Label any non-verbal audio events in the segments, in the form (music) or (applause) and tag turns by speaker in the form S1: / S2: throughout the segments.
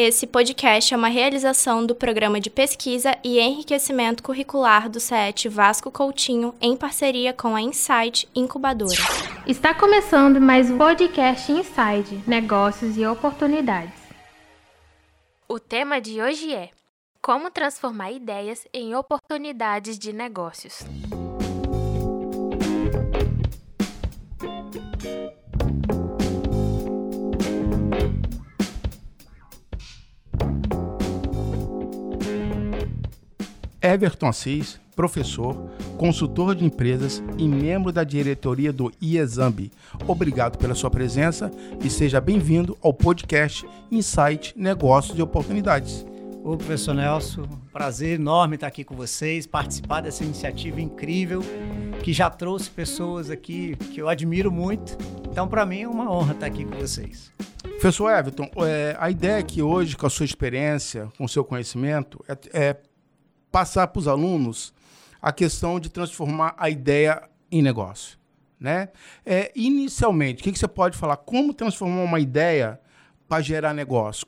S1: Esse podcast é uma realização do Programa de Pesquisa e Enriquecimento Curricular do CET Vasco Coutinho, em parceria com a Insight Incubadora.
S2: Está começando mais um podcast Inside Negócios e Oportunidades.
S1: O tema de hoje é Como transformar ideias em oportunidades de negócios.
S3: Everton Assis, professor, consultor de empresas e membro da diretoria do IESAMB. Obrigado pela sua presença e seja bem-vindo ao podcast Insight Negócios e Oportunidades.
S4: Ô, professor Nelson, prazer enorme estar aqui com vocês, participar dessa iniciativa incrível que já trouxe pessoas aqui que eu admiro muito. Então, para mim é uma honra estar aqui com vocês.
S3: Professor Everton, é, a ideia aqui hoje, com a sua experiência, com o seu conhecimento, é, é passar para os alunos a questão de transformar a ideia em negócio. Né? É, inicialmente, o que, que, você pode falar? Como transformar uma ideia para gerar negócio?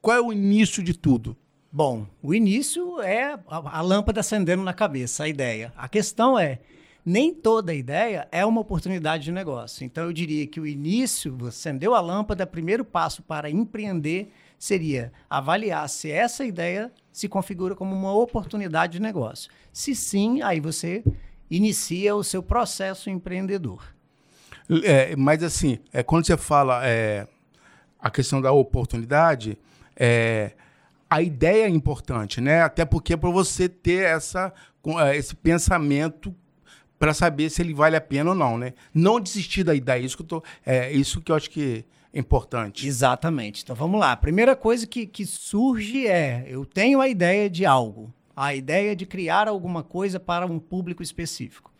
S3: Qual é o início de tudo?
S4: Bom, o início é a, a lâmpada acendendo na cabeça, a ideia. A questão é, nem toda ideia é uma oportunidade de negócio. Então, eu diria que o início, acendeu a lâmpada, primeiro passo para empreender seria avaliar se essa ideia se configura como uma oportunidade de negócio. Se sim, aí você inicia o seu processo empreendedor.
S3: É, mas assim, é, quando você fala é, a questão da oportunidade, é, a ideia é importante, né? Até porque é para você ter essa, é, esse pensamento para saber se ele vale a pena ou não, né? Não desistir da ideia, isso que eu tô, é isso que eu acho que importante.
S4: Exatamente. Então vamos lá. A primeira coisa que, que surge é: eu tenho a ideia de algo, a ideia de criar alguma coisa para um público específico.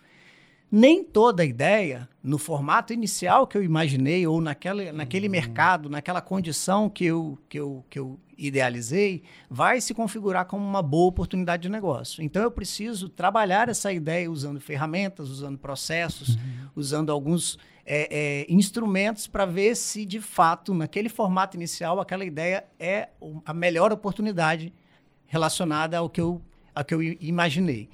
S4: Nem toda ideia, no formato inicial que eu imaginei, ou naquela, naquele uhum. mercado, naquela condição que eu, que, eu, que eu idealizei, vai se configurar como uma boa oportunidade de negócio. Então eu preciso trabalhar essa ideia usando ferramentas, usando processos, uhum. usando alguns é, é, instrumentos para ver se, de fato, naquele formato inicial, aquela ideia é a melhor oportunidade relacionada ao que eu, ao que eu imaginei.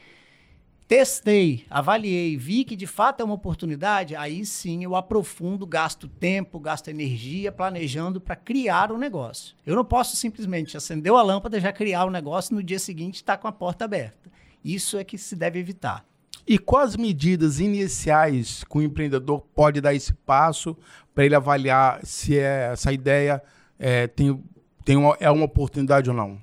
S4: Testei, avaliei, vi que de fato é uma oportunidade, aí sim eu aprofundo, gasto tempo, gasto energia planejando para criar o um negócio. Eu não posso simplesmente acender a lâmpada, já criar o um negócio no dia seguinte estar tá com a porta aberta. Isso é que se deve evitar.
S3: E quais medidas iniciais que o empreendedor pode dar esse passo para ele avaliar se é, essa ideia é, tem, tem uma, é uma oportunidade ou não?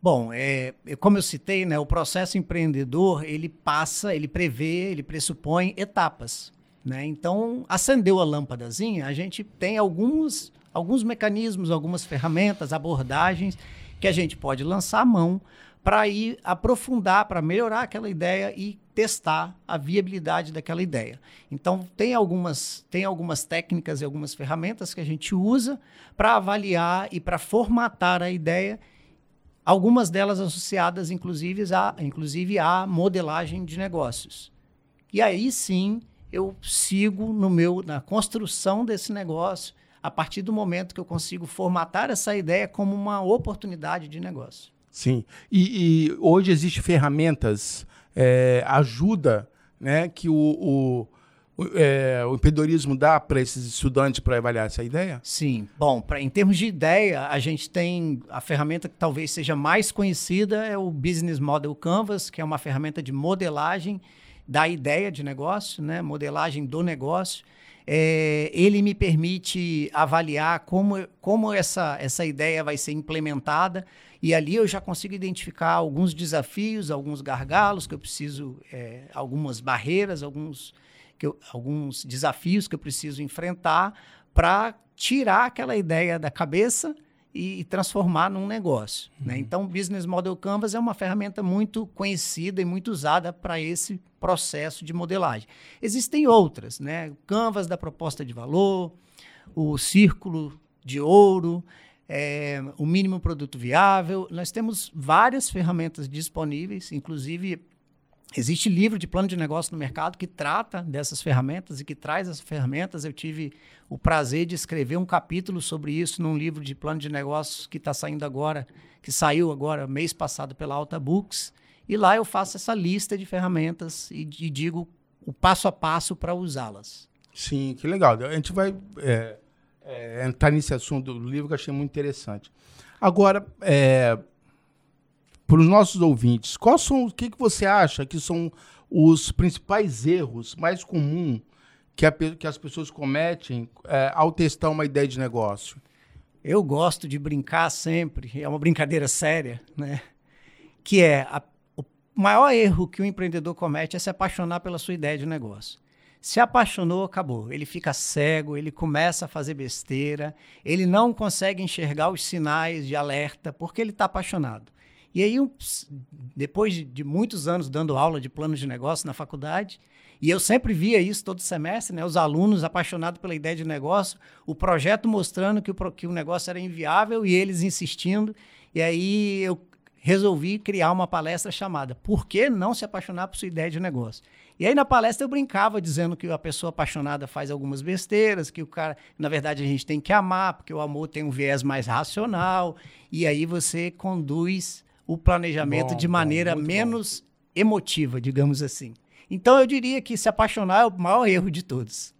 S4: Bom, é, como eu citei, né, o processo empreendedor ele passa, ele prevê, ele pressupõe etapas. Né? Então, acendeu a lâmpadazinha, a gente tem alguns, alguns mecanismos, algumas ferramentas, abordagens que a gente pode lançar a mão para ir aprofundar, para melhorar aquela ideia e testar a viabilidade daquela ideia. Então, tem algumas, tem algumas técnicas e algumas ferramentas que a gente usa para avaliar e para formatar a ideia, algumas delas associadas, inclusive, a, inclusive, à modelagem de negócios. E aí sim eu sigo no meu, na construção desse negócio a partir do momento que eu consigo formatar essa ideia como uma oportunidade de negócio.
S3: Sim. E, e hoje existem ferramentas é, ajuda né, que o, o, é, o empreendedorismo dá para esses estudantes para avaliar essa ideia?
S4: Sim. Bom, pra, em termos de ideia, a gente tem a ferramenta que talvez seja mais conhecida é o Business Model Canvas, que é uma ferramenta de modelagem da ideia de negócio, né, modelagem do negócio. É, ele me permite avaliar como, como essa, essa ideia vai ser implementada. E ali eu já consigo identificar alguns desafios, alguns gargalos que eu preciso, é, algumas barreiras, alguns, que eu, alguns desafios que eu preciso enfrentar para tirar aquela ideia da cabeça e, e transformar num negócio. Né? Uhum. Né? Então, o Business Model Canvas é uma ferramenta muito conhecida e muito usada para esse processo de modelagem. Existem outras, né? O Canvas da proposta de valor, o Círculo de Ouro, é, o mínimo produto viável. Nós temos várias ferramentas disponíveis, inclusive Existe livro de plano de negócio no mercado que trata dessas ferramentas e que traz essas ferramentas. Eu tive o prazer de escrever um capítulo sobre isso num livro de plano de negócios que está saindo agora, que saiu agora mês passado pela Alta Books. E lá eu faço essa lista de ferramentas e, e digo o passo a passo para usá-las.
S3: Sim, que legal. A gente vai é, é, entrar nesse assunto do livro que eu achei muito interessante. Agora, é, para os nossos ouvintes, quais são, o que, que você acha que são os principais erros mais comuns que, a, que as pessoas cometem é, ao testar uma ideia de negócio?
S4: Eu gosto de brincar sempre, é uma brincadeira séria, né? Que é a, o maior erro que o empreendedor comete é se apaixonar pela sua ideia de negócio. Se apaixonou, acabou. Ele fica cego, ele começa a fazer besteira, ele não consegue enxergar os sinais de alerta porque ele está apaixonado. E aí, depois de, muitos anos dando aula de planos de negócio na faculdade, e eu sempre via isso todo semestre, né? Os alunos apaixonados pela ideia de negócio, o projeto mostrando que o, que o negócio era inviável e eles insistindo. E aí eu resolvi criar uma palestra chamada Por que não se apaixonar por sua ideia de negócio? E aí na palestra eu brincava dizendo que a pessoa apaixonada faz algumas besteiras, que o cara, na verdade, a gente tem que amar, porque o amor tem um viés mais racional, e aí você conduz o planejamento bom, de maneira bom, menos bom. emotiva, digamos assim. Então eu diria que se apaixonar é o maior erro de todos.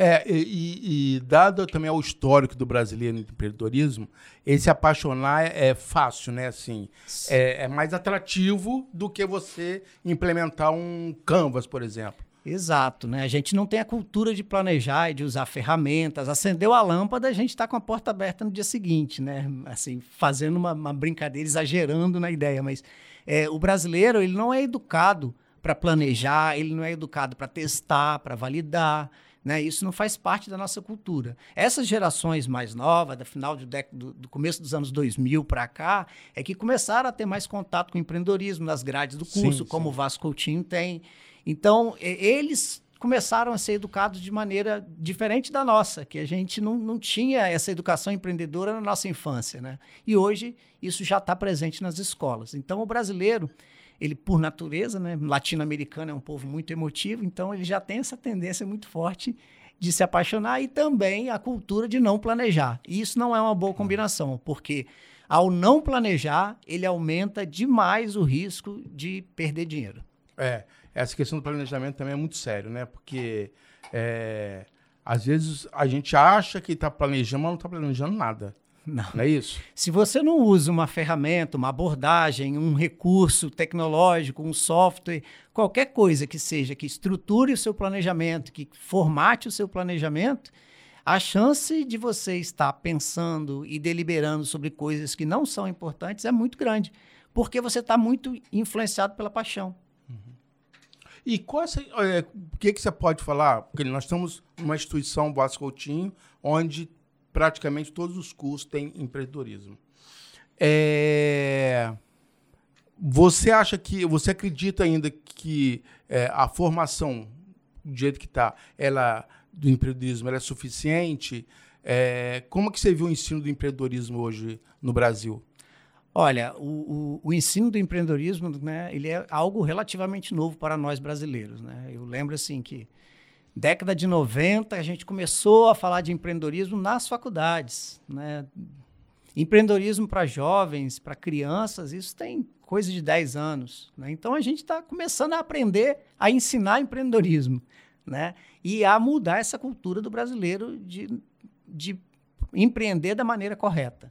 S3: É, e, e, dado também ao histórico do brasileiro no empreendedorismo, esse apaixonar é, é fácil, né? Assim, é, é, mais atrativo do que você implementar um Canvas, por exemplo.
S4: Exato, né? A gente não tem a cultura de planejar e de usar ferramentas. Acendeu a lâmpada, a gente está com a porta aberta no dia seguinte, né? Assim, fazendo uma, uma brincadeira, exagerando na ideia. Mas é, o brasileiro, ele não é educado para planejar, ele não é educado para testar, para validar. Né? Isso não faz parte da nossa cultura. Essas gerações mais novas, da final do, do, do começo dos anos 2000 para cá, é que começaram a ter mais contato com o empreendedorismo nas grades do curso, sim, como sim. o Vasco Coutinho tem. Então, eles começaram a ser educados de maneira diferente da nossa, que a gente não, não tinha essa educação empreendedora na nossa infância. Né? E hoje isso já está presente nas escolas. Então, o brasileiro ele por natureza, né, latino-americano é um povo muito emotivo, então ele já tem essa tendência muito forte de se apaixonar e também a cultura de não planejar. E isso não é uma boa combinação, porque ao não planejar, ele aumenta demais o risco de perder dinheiro.
S3: É, essa questão do planejamento também é muito sério, né? Porque é, às vezes a gente acha que está planejando, mas não está planejando nada. Não. não é isso?
S4: Se você não usa uma ferramenta, uma abordagem, um recurso tecnológico, um software, qualquer coisa que seja que estruture o seu planejamento, que formate o seu planejamento, a chance de você estar pensando e deliberando sobre coisas que não são importantes é muito grande, porque você está muito influenciado pela paixão. Uhum.
S3: E qual é, o que, que você pode falar? Porque nós estamos numa instituição, Boas Coutinho, onde praticamente todos os cursos têm empreendedorismo. É... Você acha que, você acredita ainda que é, a formação do jeito que está, ela do empreendedorismo, ela é suficiente? É, como que você viu o ensino do empreendedorismo hoje no Brasil?
S4: Olha, o, o, o, ensino do empreendedorismo, né, ele é algo relativamente novo para nós brasileiros, né? Eu lembro assim que década de 90, a gente começou a falar de empreendedorismo nas faculdades. Né? Empreendedorismo para jovens, para crianças, isso tem coisa de 10 anos. Né? Então a gente está começando a aprender a ensinar empreendedorismo né? e a mudar essa cultura do brasileiro de, de empreender da maneira correta.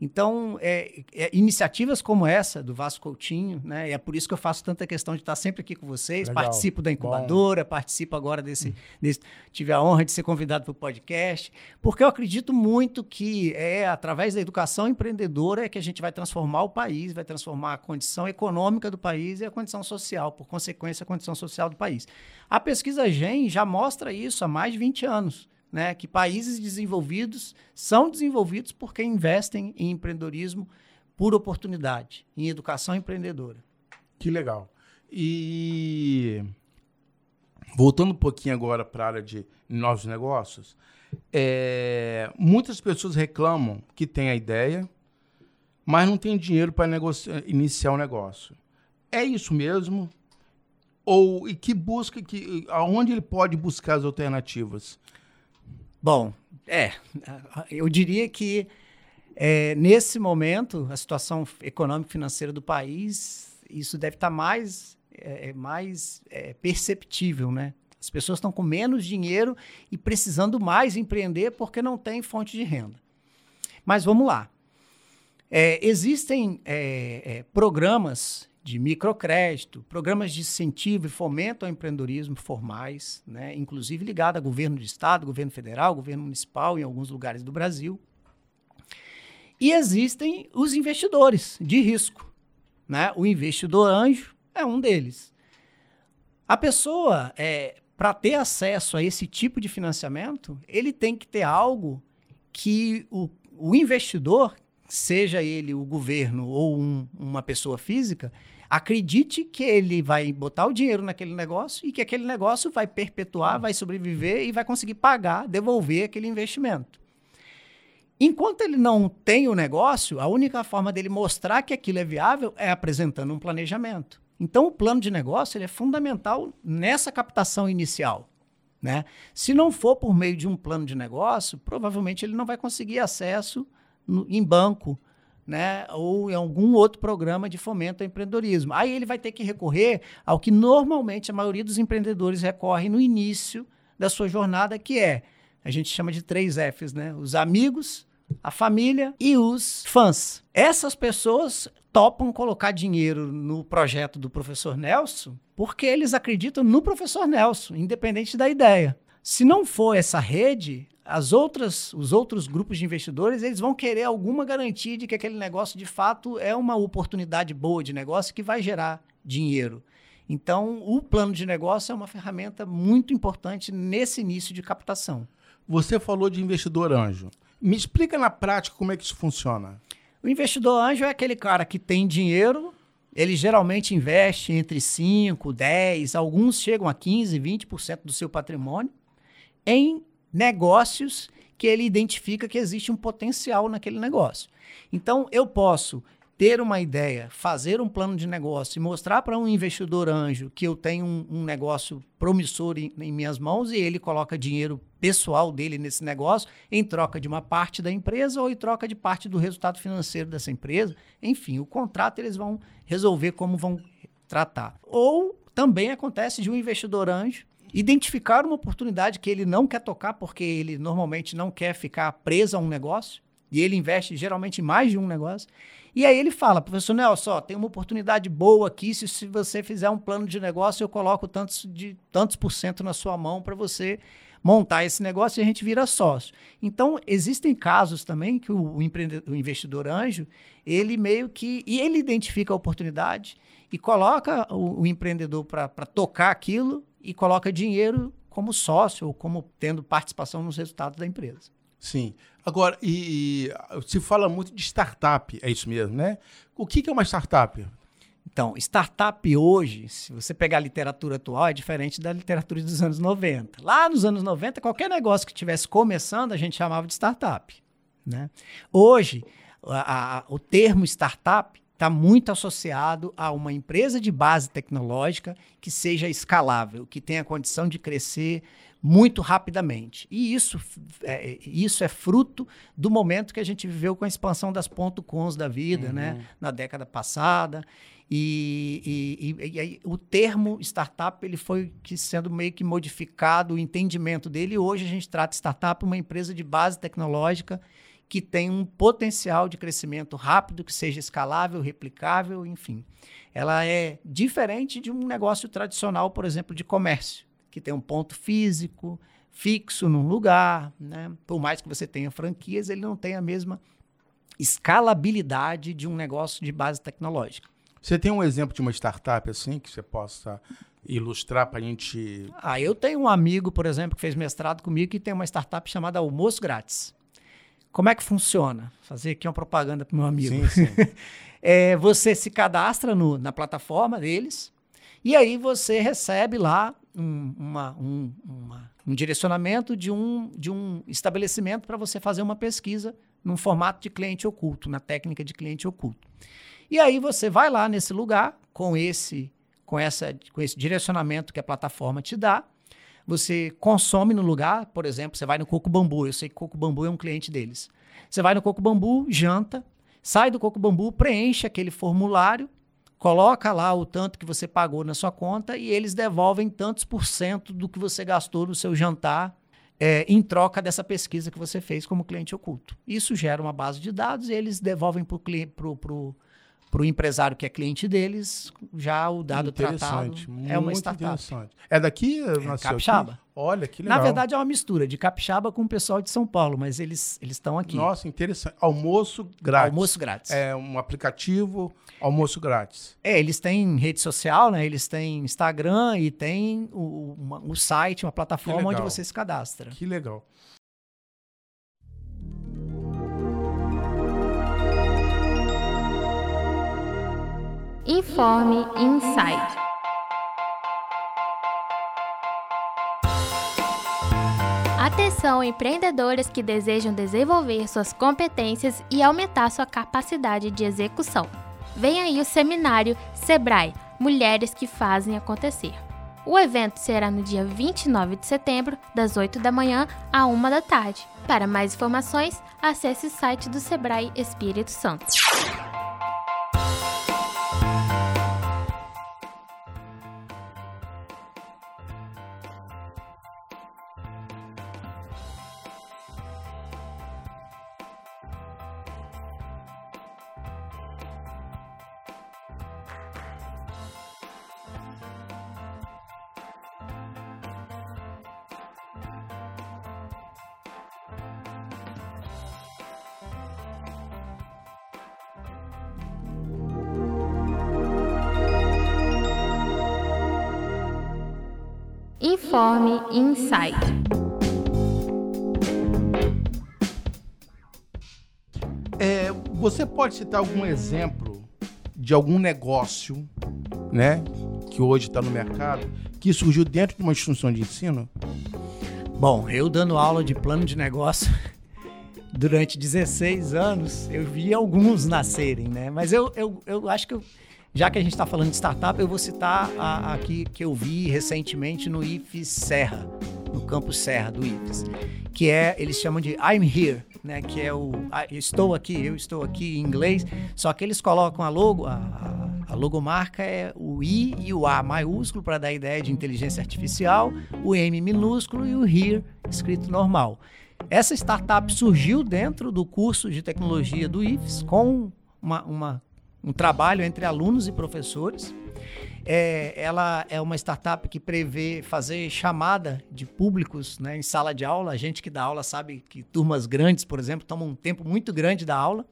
S4: Então, é, é, iniciativas como essa do Vasco Coutinho, né? É por isso que eu faço tanta questão de estar sempre aqui com vocês. Legal. Participo da incubadora, Bom. participo agora desse, desse, Tive a honra de ser convidado para o podcast, porque eu acredito muito que é através da educação empreendedora é que a gente vai transformar o país, vai transformar a condição econômica do país e a condição social, por consequência, a condição social do país. A pesquisa GEM já mostra isso há mais de 20 anos né, que países desenvolvidos são desenvolvidos porque investem em empreendedorismo por oportunidade, em educação empreendedora.
S3: Que legal. E voltando um pouquinho agora para a área de novos negócios, é, muitas pessoas reclamam que tem a ideia, mas não tem dinheiro para iniciar o um negócio. É isso mesmo? ou e que busca que aonde ele pode buscar as alternativas?
S4: Bom, é, eu diria que é, nesse momento a situação econômica financeira do país isso deve estar mais é, é mais é, perceptível, né? As pessoas estão com menos dinheiro e precisando mais empreender porque não tem fonte de renda. Mas vamos lá. É, existem é, é, programas de microcrédito, programas de incentivo e fomento ao empreendedorismo formais, né, inclusive ligado a governo de estado, governo federal, governo municipal em alguns lugares do Brasil. E existem os investidores de risco. Né? O investidor anjo é um deles. A pessoa, é, para ter acesso a esse tipo de financiamento, ele tem que ter algo que o, o investidor, seja ele o governo ou um, uma pessoa física, acredite que ele vai botar o dinheiro naquele negócio e que aquele negócio vai perpetuar, vai sobreviver e vai conseguir pagar, devolver aquele investimento. Enquanto ele não tem o negócio, a única forma dele mostrar que aquilo é viável é apresentando um planejamento. Então, o plano de negócio é fundamental nessa captação inicial. Né? Se não for por meio de um plano de negócio, provavelmente ele não vai conseguir acesso em banco, né, ou em algum outro programa de fomento ao empreendedorismo. Aí ele vai ter que recorrer ao que normalmente a maioria dos empreendedores recorre no início da sua jornada, que é, a gente chama de três Fs, né? Os amigos, a família e os fãs. Essas pessoas topam colocar dinheiro no projeto do professor Nelson porque eles acreditam no professor Nelson, independente da ideia. Se não for essa rede, as outras, os outros grupos de investidores, eles vão querer alguma garantia de que aquele negócio de fato é uma oportunidade boa de negócio que vai gerar dinheiro. Então, o plano de negócio é uma ferramenta muito importante nesse início de captação.
S3: Você falou de investidor anjo. Me explica na prática como é que isso funciona.
S4: O investidor anjo é aquele cara que tem dinheiro, ele geralmente investe entre 5, 10, alguns chegam a 15, 20% do seu patrimônio em negócios que ele identifica que existe um potencial naquele negócio. Então, eu posso ter uma ideia, fazer um plano de negócio e mostrar para um investidor anjo que eu tenho um, um negócio promissor em, em, minhas mãos e ele coloca dinheiro pessoal dele nesse negócio em troca de uma parte da empresa ou em troca de parte do resultado financeiro dessa empresa. Enfim, o contrato eles vão resolver como vão tratar. Ou também acontece de um investidor anjo identificar uma oportunidade que ele não quer tocar, porque ele normalmente não quer ficar preso a um negócio, e ele investe geralmente em mais de um negócio. E aí ele fala, professor Nelson, ó, tem uma oportunidade boa aqui, se, se você fizer um plano de negócio, eu coloco tantos, de, tantos por cento na sua mão para você montar esse negócio e a gente vira sócio. Então, existem casos também que o, o investidor anjo, ele meio que. E ele identifica a oportunidade e coloca o, o empreendedor para tocar aquilo e coloca dinheiro como sócio ou como tendo participação nos resultados da empresa.
S3: Sim. Agora, e, e se fala muito de startup, é isso mesmo, né? O que, que é uma startup?
S4: Então, startup hoje, se você pegar a literatura atual, é diferente da literatura dos anos 90. Lá nos anos 90, qualquer negócio que estivesse começando, a gente chamava de startup. Né? Hoje, a, a, o termo startup está muito associado a uma empresa de base tecnológica que seja escalável, que tenha condição de crescer muito rapidamente. E isso é, isso é fruto do momento que a gente viveu com a expansão das ponto .coms da vida, né, uhum. né, na década passada. E, e, e, e, o termo startup ele foi que sendo meio que modificado o entendimento dele. Hoje a gente trata startup uma empresa de base tecnológica que tem um potencial de crescimento rápido, que seja escalável, replicável, enfim. Ela é diferente de um negócio tradicional, por exemplo, de comércio, que tem um ponto físico, fixo num lugar, né? Por mais que você tenha franquias, ele não tem a mesma escalabilidade de um negócio de base tecnológica.
S3: Você tem um exemplo de uma startup assim que você possa ilustrar para a gente?
S4: Ah, eu tenho um amigo, por exemplo, que fez mestrado comigo que tem uma startup chamada Almoço Grátis. Como é que funciona? Fazer aqui uma propaganda para o meu amigo. Sim, sim. (laughs) é, você se cadastra no, na plataforma deles e aí você recebe lá um, uma, um, uma, um direcionamento de um, de um estabelecimento para você fazer uma pesquisa num formato de cliente oculto, na técnica de cliente oculto. E aí você vai lá nesse lugar com esse com, essa, com esse direcionamento que a plataforma te dá. Você consome no lugar, por exemplo, você vai no Coco Bambu, eu sei que Coco Bambu é um cliente deles. Você vai no Coco Bambu, janta, sai do Coco Bambu, preenche aquele formulário, coloca lá o tanto que você pagou na sua conta e eles devolvem tantos por cento do que você gastou no seu jantar é, em troca dessa pesquisa que você fez como cliente oculto. Isso gera uma base de dados e eles devolvem para o para o empresário que é cliente deles, já o dado tratado é uma startup.
S3: É daqui? É,
S4: Capixaba.
S3: Aqui? Olha, que legal.
S4: Na verdade, é uma mistura de Capixaba com o pessoal de São Paulo, mas eles estão aqui.
S3: Nossa, interessante. Almoço grátis.
S4: Almoço grátis.
S3: É um aplicativo, almoço grátis.
S4: É, eles têm rede social, né? Eles têm Instagram e tem o, uma, o site, uma plataforma onde você se cadastra.
S3: Que legal.
S2: Informe Inside.
S1: Atenção, empreendedoras que desejam desenvolver suas competências e aumentar sua capacidade de execução. Vem aí o seminário Sebrae Mulheres que Fazem Acontecer. O evento será no dia 29 de setembro, das 8 da manhã à 1 da tarde. Para mais informações, acesse o site do Sebrae Espírito Santo.
S2: Insight.
S3: É, você pode citar algum exemplo de algum negócio, né, que hoje está no mercado, que surgiu dentro de uma instituição de ensino?
S4: Bom, eu dando aula de plano de negócio (laughs) durante 16 anos, eu vi alguns nascerem, né? Mas eu, eu, eu acho que eu já que a gente está falando de startup, eu vou citar a, aqui que eu vi recentemente no IFES Serra, no campus Serra do IFES, que é, eles chamam de I'm Here, né? Que é o estou aqui, eu estou aqui em inglês, só que eles colocam a logo, a, a, a logomarca é o I e o A maiúsculo para dar a ideia de inteligência artificial, o M minúsculo e o Here escrito normal. Essa startup surgiu dentro do curso de tecnologia do IFES com uma, uma um trabalho entre alunos e professores. É, ela é uma startup que prevê fazer chamada de públicos né, em sala de aula. A gente que dá aula sabe que turmas grandes, por exemplo, tomam um tempo muito grande da aula,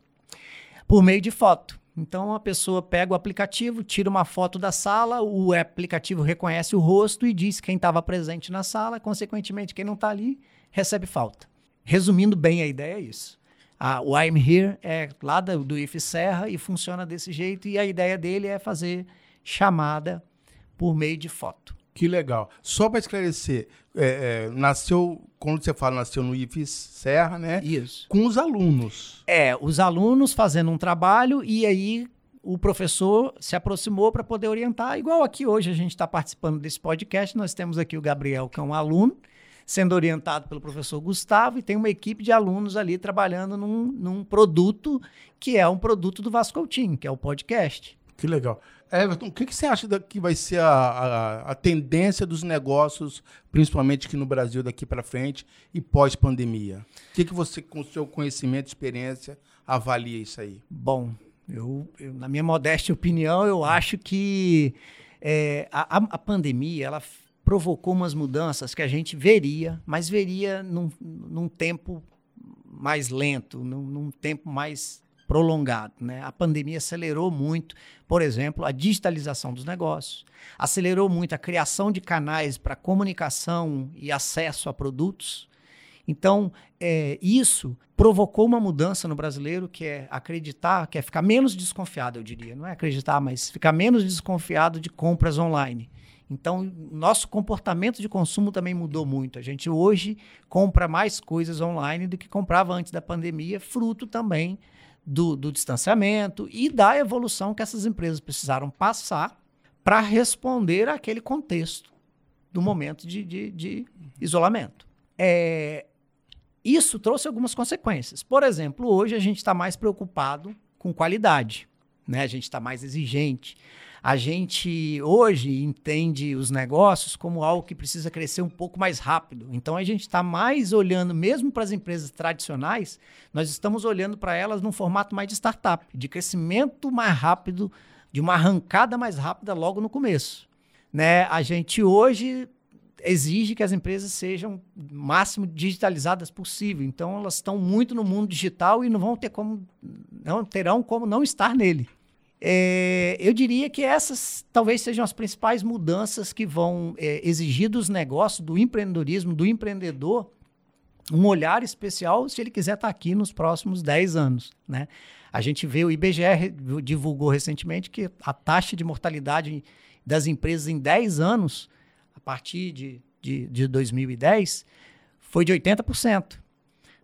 S4: por meio de foto. Então a pessoa pega o aplicativo, tira uma foto da sala, o aplicativo reconhece o rosto e diz quem estava presente na sala, consequentemente, quem não está ali recebe falta. Resumindo bem a ideia é isso. A, o I'm Here é lá do, do IF Serra e funciona desse jeito. E a ideia dele é fazer chamada por meio de foto.
S3: Que legal. Só para esclarecer, é, é, nasceu, quando você fala nasceu no IFES Serra, né?
S4: Isso.
S3: Com os alunos.
S4: É, os alunos fazendo um trabalho e aí o professor se aproximou para poder orientar. Igual aqui hoje a gente está participando desse podcast, nós temos aqui o Gabriel, que é um aluno, sendo orientado pelo professor Gustavo, e tem uma equipe de alunos ali trabalhando num, num produto que é um produto do Vasco Coutinho, que é o podcast.
S3: Que legal. Everton, o que, que você acha da, que vai ser a, a, a, tendência dos negócios, principalmente aqui no Brasil, daqui para frente e pós-pandemia? O que, que você, com o seu conhecimento e experiência, avalia isso aí?
S4: Bom, eu, eu na minha modesta opinião, eu acho que é, a, a pandemia ela provocou umas mudanças que a gente veria, mas veria num, num tempo mais lento, num, num tempo mais prolongado. Né? A pandemia acelerou muito, por exemplo, a digitalização dos negócios, acelerou muito a criação de canais para comunicação e acesso a produtos. Então, é, isso provocou uma mudança no brasileiro que é acreditar, que é ficar menos desconfiado, eu diria. Não é acreditar, mas ficar menos desconfiado de compras online. Então, nosso comportamento de consumo também mudou muito. A gente hoje compra mais coisas online do que comprava antes da pandemia, fruto também do, do distanciamento e da evolução que essas empresas precisaram passar para responder àquele contexto do momento de, de, de isolamento. É, isso trouxe algumas consequências. Por exemplo, hoje a gente está mais preocupado com qualidade, né? a gente está mais exigente. A gente hoje entende os negócios como algo que precisa crescer um pouco mais rápido. Então a gente está mais olhando, mesmo para as empresas tradicionais, nós estamos olhando para elas num formato mais de startup, de crescimento mais rápido, de uma arrancada mais rápida logo no começo. Né? A gente hoje exige que as empresas sejam máximo digitalizadas possível. Então elas estão muito no mundo digital e não vão ter como não terão como não estar nele. É, eu diria que essas talvez sejam as principais mudanças que vão é, exigir dos negócios, do empreendedorismo, do empreendedor, um olhar especial se ele quiser estar aqui nos próximos 10 anos. Né? A gente vê, o IBGE divulgou recentemente que a taxa de mortalidade das empresas em 10 anos partir de, de, de 2010 foi de 80%.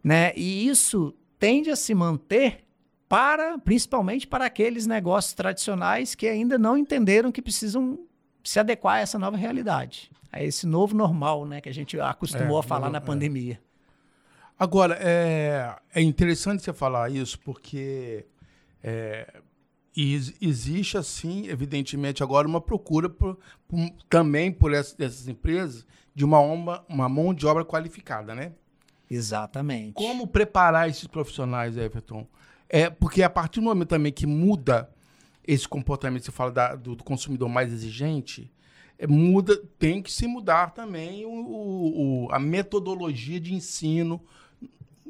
S4: Né? E isso tende a se manter para, principalmente para aqueles negócios tradicionais que ainda não entenderam que precisam se adequar a essa nova realidade, a esse novo normal, né, que a gente acostumou é, a falar na é. pandemia.
S3: Agora, é, é interessante você falar isso, porque é, existe, assim, evidentemente, agora uma procura por, por, também por essas, essas, empresas de uma, uma, uma mão de obra qualificada, né?
S4: Exatamente.
S3: Como preparar esses profissionais, Everton? É, porque a partir do momento também que muda esse comportamento, você fala da, do, do, consumidor mais exigente, é, muda, tem que se mudar também o, o, a metodologia de ensino.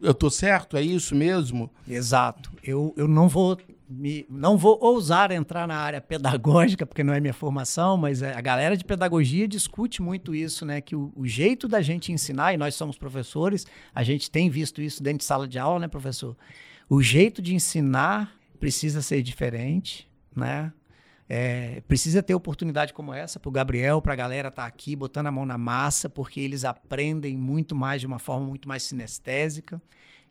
S3: Eu estou certo? É isso mesmo?
S4: Exato. Eu, eu não vou me, não vou ousar entrar na área pedagógica, porque não é minha formação, mas é, a galera de pedagogia discute muito isso, né? Que o, o, jeito da gente ensinar, e nós somos professores, a gente tem visto isso dentro de sala de aula, né, professor? O jeito de ensinar precisa ser diferente, né? É, precisa ter oportunidade como essa para o Gabriel, para a galera estar tá aqui botando a mão na massa, porque eles aprendem muito mais de uma forma muito mais sinestésica.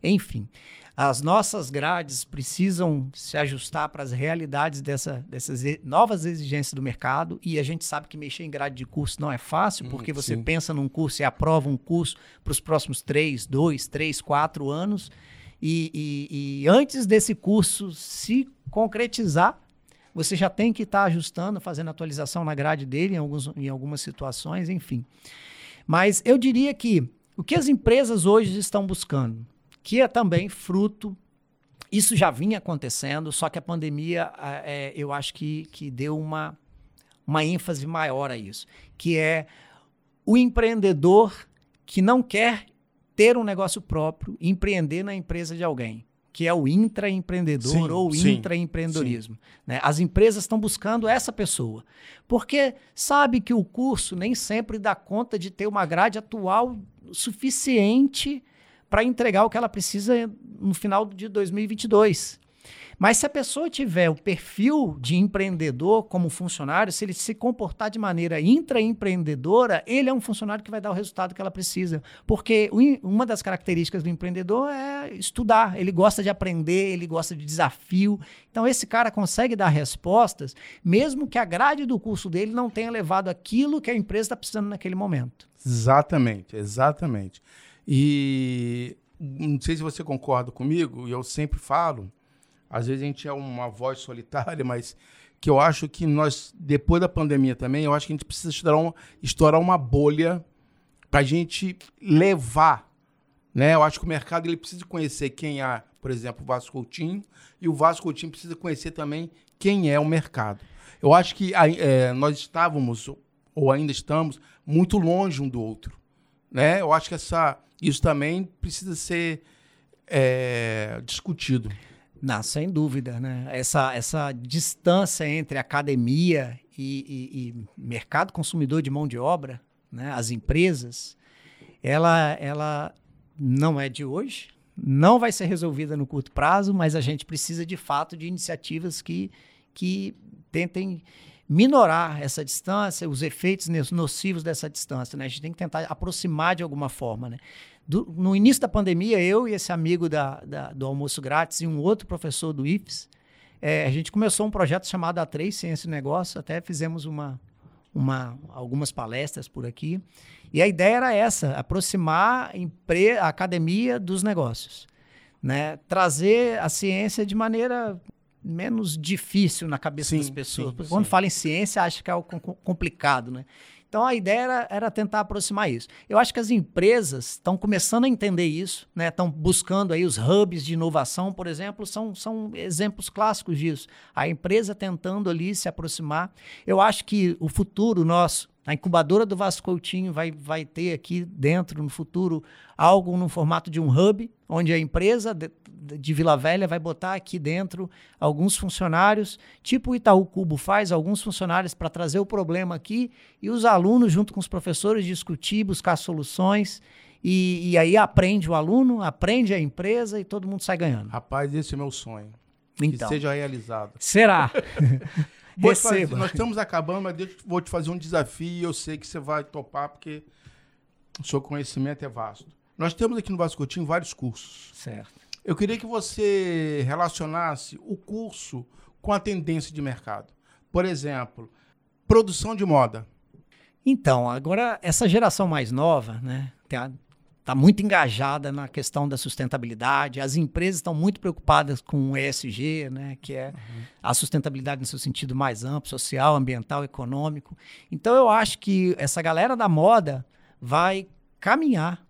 S4: Enfim, as nossas grades precisam se ajustar para as realidades dessa, dessas novas exigências do mercado e a gente sabe que mexer em grade de curso não é fácil, hum, porque hum, você sim. pensa num curso e aprova um curso para os próximos três, dois, três, quatro anos. E, e, e, antes desse curso se concretizar, você já tem que estar tá ajustando, fazendo atualização na grade dele em, alguns, em algumas situações, enfim. Mas eu diria que o que as empresas hoje estão buscando? que é também fruto. Isso já vinha acontecendo, só que a pandemia, é, eu acho que, que deu uma, uma ênfase maior a isso, que é o empreendedor que não quer ter um negócio próprio, empreender na empresa de alguém, que é o intraempreendedor sim, ou sim, intraempreendedorismo. Né? As empresas estão buscando essa pessoa, porque sabe que o curso nem sempre dá conta de ter uma grade atual suficiente para entregar o que ela precisa no final de 2022. Mas se a pessoa tiver o perfil de empreendedor como funcionário, se ele se comportar de maneira intraempreendedora, ele é um funcionário que vai dar o resultado que ela precisa. Porque uma das características do empreendedor é estudar, ele gosta de aprender, ele gosta de desafio. Então esse cara consegue dar respostas, mesmo que a grade do curso dele não tenha levado aquilo que a empresa está precisando naquele momento.
S3: Exatamente, exatamente. E não sei se você concorda comigo, e eu sempre falo, às vezes a gente é uma voz solitária, (laughs) mas que eu acho que nós, depois da pandemia também, eu acho que a gente precisa estourar uma, estourar uma bolha para a gente levar. Né? Eu acho que o mercado ele precisa conhecer quem é, por exemplo, o Vasco Coutinho, e o Vasco Coutinho precisa conhecer também quem é o mercado. Eu acho que é, nós estávamos, ou ainda estamos, muito longe um do outro. Né? Eu acho que essa, isso também precisa ser é, discutido.
S4: Não, sem dúvida, né? Essa, essa distância entre academia e, e, e, mercado consumidor de mão de obra, né? as empresas, ela, ela não é de hoje, não vai ser resolvida no curto prazo, mas a gente precisa de fato de iniciativas que, que tentem minorar essa distância, os efeitos nocivos dessa distância. Né? A gente tem que tentar aproximar de alguma forma. Né? Do, no início da pandemia, eu e esse amigo da, da, do almoço grátis e um outro professor do IFES, é, a gente começou um projeto chamado A3 Ciência e Negócio, até fizemos uma, uma, algumas palestras por aqui. E a ideia era essa: aproximar a academia dos negócios. Né? Trazer a ciência de maneira menos difícil na cabeça sim, das pessoas. Sim, Porque quando fala em ciência, acha que é algo complicado. Né? Então a ideia era, era, tentar aproximar isso. Eu acho que as empresas estão começando a entender isso, né? Estão buscando aí os hubs de inovação, por exemplo, são, são exemplos clássicos disso. A empresa tentando ali se aproximar. Eu acho que o futuro nosso a incubadora do Vasco Coutinho vai, vai ter aqui dentro, no futuro, algo no formato de um hub, onde a empresa de, de Vila Velha vai botar aqui dentro alguns funcionários, tipo o Itaú Cubo faz, alguns funcionários para trazer o problema aqui e os alunos, junto com os professores, discutir, buscar soluções. E, e aí aprende o aluno, aprende a empresa e todo mundo sai ganhando.
S3: Rapaz, esse é meu sonho. Então, que seja realizado.
S4: Será? (laughs)
S3: Fazer, nós estamos acabando, mas eu vou te fazer um desafio e eu sei que você vai topar, porque o seu conhecimento é vasto. Nós temos aqui no Vascotinho vários cursos.
S4: Certo.
S3: Eu queria que você relacionasse o curso com a tendência de mercado. Por exemplo, produção de moda.
S4: Então, agora, essa geração mais nova, né? Está muito engajada na questão da sustentabilidade. As empresas estão muito preocupadas com o ESG, né, que é uhum. a sustentabilidade no seu sentido mais amplo, social, ambiental, econômico. Então eu acho que essa galera da moda vai caminhar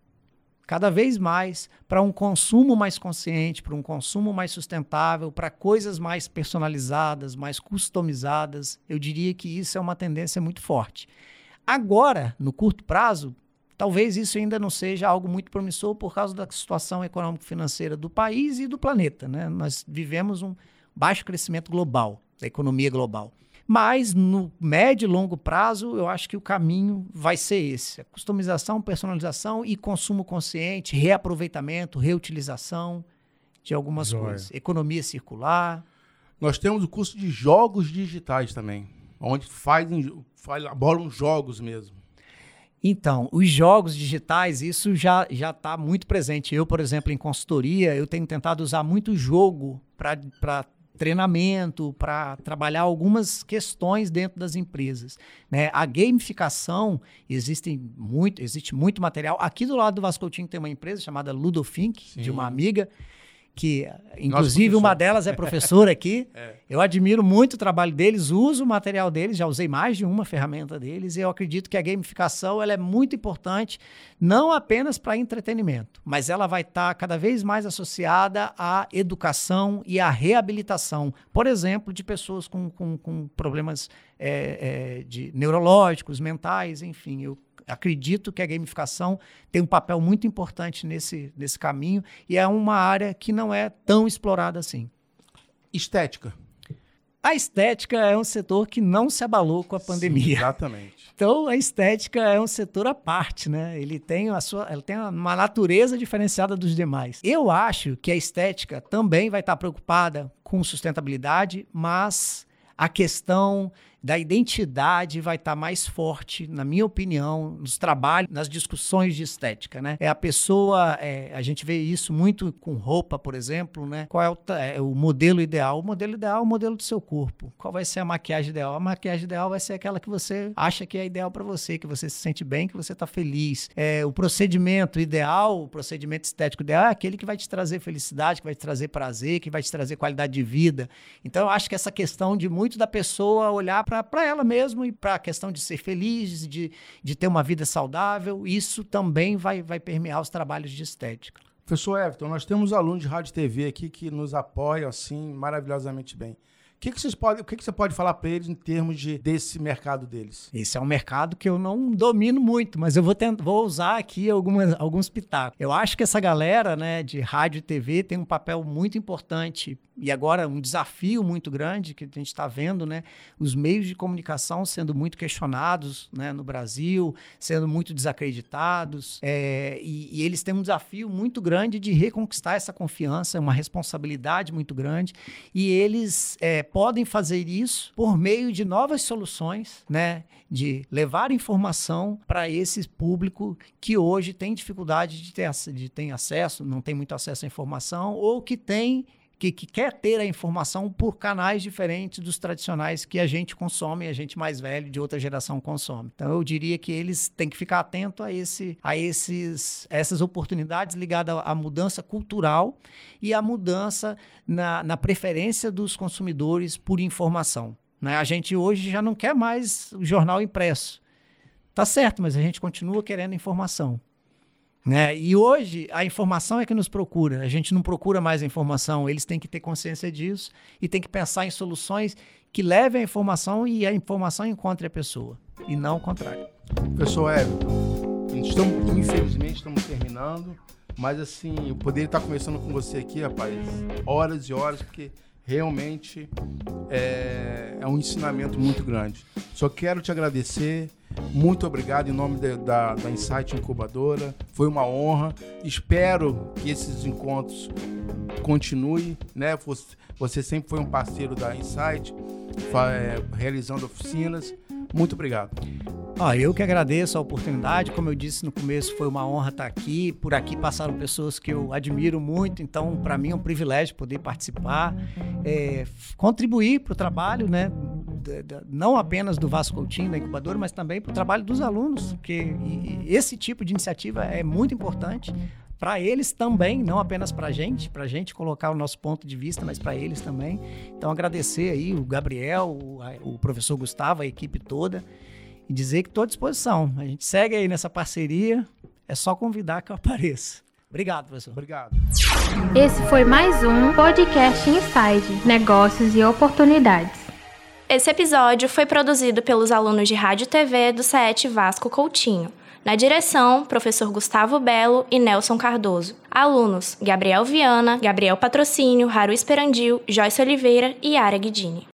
S4: cada vez mais para um consumo mais consciente, para um consumo mais sustentável, para coisas mais personalizadas, mais customizadas. Eu diria que isso é uma tendência muito forte. Agora, no curto prazo, Talvez isso ainda não seja algo muito promissor por causa da situação econômico-financeira do país e do planeta. Né? Nós vivemos um baixo crescimento global, da economia global. Mas no médio e longo prazo, eu acho que o caminho vai ser esse: customização, personalização e consumo consciente, reaproveitamento, reutilização de algumas Joia. coisas. Economia circular.
S3: Nós temos o curso de jogos digitais também, onde fazem, faz, abolam jogos mesmo.
S4: Então, os jogos digitais, isso já já está muito presente. Eu, por exemplo, em consultoria, eu tenho tentado usar muito jogo para treinamento, para trabalhar algumas questões dentro das empresas. Né? A gamificação, existe muito, existe muito material. Aqui do lado do Vasco Coutinho tem uma empresa chamada Ludofink, Sim. de uma amiga, que inclusive uma delas é professora aqui. (laughs) é. Eu admiro muito o trabalho deles, uso o material deles, já usei mais de uma ferramenta deles e eu acredito que a gamificação ela é muito importante, não apenas para entretenimento, mas ela vai estar tá cada vez mais associada à educação e à reabilitação, por exemplo, de pessoas com, com, com problemas é, é, de neurológicos, mentais, enfim. Eu acredito que a gamificação tem um papel muito importante nesse, nesse caminho e é uma área que não é tão explorada assim.
S3: Estética.
S4: A estética é um setor que não se abalou com a pandemia. Sim,
S3: exatamente. (laughs)
S4: Então, a estética é um setor à parte, né? Ele tem, a sua, ele tem uma natureza diferenciada dos demais. Eu acho que a estética também vai estar preocupada com sustentabilidade, mas a questão da identidade vai estar tá mais forte, na minha opinião, nos trabalhos, nas discussões de estética, né? É a pessoa, é, a gente vê isso muito com roupa, por exemplo, né? Qual é o, é o, modelo ideal? O modelo ideal é o modelo do seu corpo. Qual vai ser a maquiagem ideal? A maquiagem ideal vai ser aquela que você acha que é ideal para você, que você se sente bem, que você está feliz. É, o procedimento ideal, o procedimento estético ideal é aquele que vai te trazer felicidade, que vai te trazer prazer, que vai te trazer qualidade de vida. Então, eu acho que essa questão de muito da pessoa olhar para ela mesma e para a questão de ser feliz, de, de ter uma vida saudável. Isso também vai, vai permear os trabalhos de estética.
S3: Professor Everton, nós temos alunos de rádio e TV aqui que nos apoiam assim maravilhosamente bem que, que vocês podem, o que, que você pode falar para eles em termos de, desse mercado deles?
S4: Esse é um mercado que eu não domino muito, mas eu vou, tentar, vou usar aqui algumas, alguns pitacos. Eu acho que essa galera né, de rádio e TV tem um papel muito importante e agora um desafio muito grande que a gente está vendo, né? Os meios de comunicação sendo muito questionados né, no Brasil, sendo muito desacreditados, é, e, e, eles têm um desafio muito grande de reconquistar essa confiança, uma responsabilidade muito grande, e eles é, podem fazer isso por meio de novas soluções, né? De levar informação para esse público que hoje tem dificuldade de ter, de ter acesso, não tem muito acesso à informação, ou que tem que, que quer ter a informação por canais diferentes dos tradicionais que a gente consome, a gente mais velho de outra geração consome. Então eu diria que eles têm que ficar atento a, esse, a esses, essas oportunidades ligadas à mudança cultural e à mudança na, na preferência dos consumidores por informação. Né? A gente hoje já não quer mais o jornal impresso. Tá certo, mas a gente continua querendo informação. Né? E hoje a informação é que nos procura, a gente não procura mais a informação, eles têm que ter consciência disso e tem que pensar em soluções que levem a informação e a informação encontre a pessoa, e não o contrário.
S3: Professor Everton, estamos, infelizmente estamos terminando, mas assim, eu poderia estar conversando com você aqui, rapaz, horas e horas, porque realmente é, é um ensinamento muito grande. Só quero te agradecer muito obrigado em nome de, da, da Insight Incubadora. Foi uma honra. Espero que esses encontros continuem. Né? Você, você sempre foi um parceiro da Insight, é, realizando oficinas. Muito obrigado.
S4: Ah, eu que agradeço a oportunidade. Como eu disse no começo, foi uma honra estar aqui. Por aqui passaram pessoas que eu admiro muito, então para mim é um privilégio poder participar, é, contribuir para o trabalho, né? não apenas do Vasco Coutinho, da incubadora, mas também para o trabalho dos alunos, porque esse tipo de iniciativa é muito importante para eles também, não apenas para a gente, para a gente colocar o nosso ponto de vista, mas para eles também. Então agradecer aí o Gabriel, o, o professor Gustavo, a equipe toda e dizer que estou à disposição. A gente segue aí nessa parceria, é só convidar que eu apareça. Obrigado, professor.
S3: Obrigado.
S2: Esse foi mais um podcast Inside Negócios e Oportunidades.
S1: Esse episódio foi produzido pelos alunos de Rádio e TV do SET Vasco Coutinho. Na direção, professor Gustavo Belo e Nelson Cardoso. Alunos: Gabriel Viana, Gabriel Patrocínio, Haru Esperandil, Joyce Oliveira e Ara Guidini.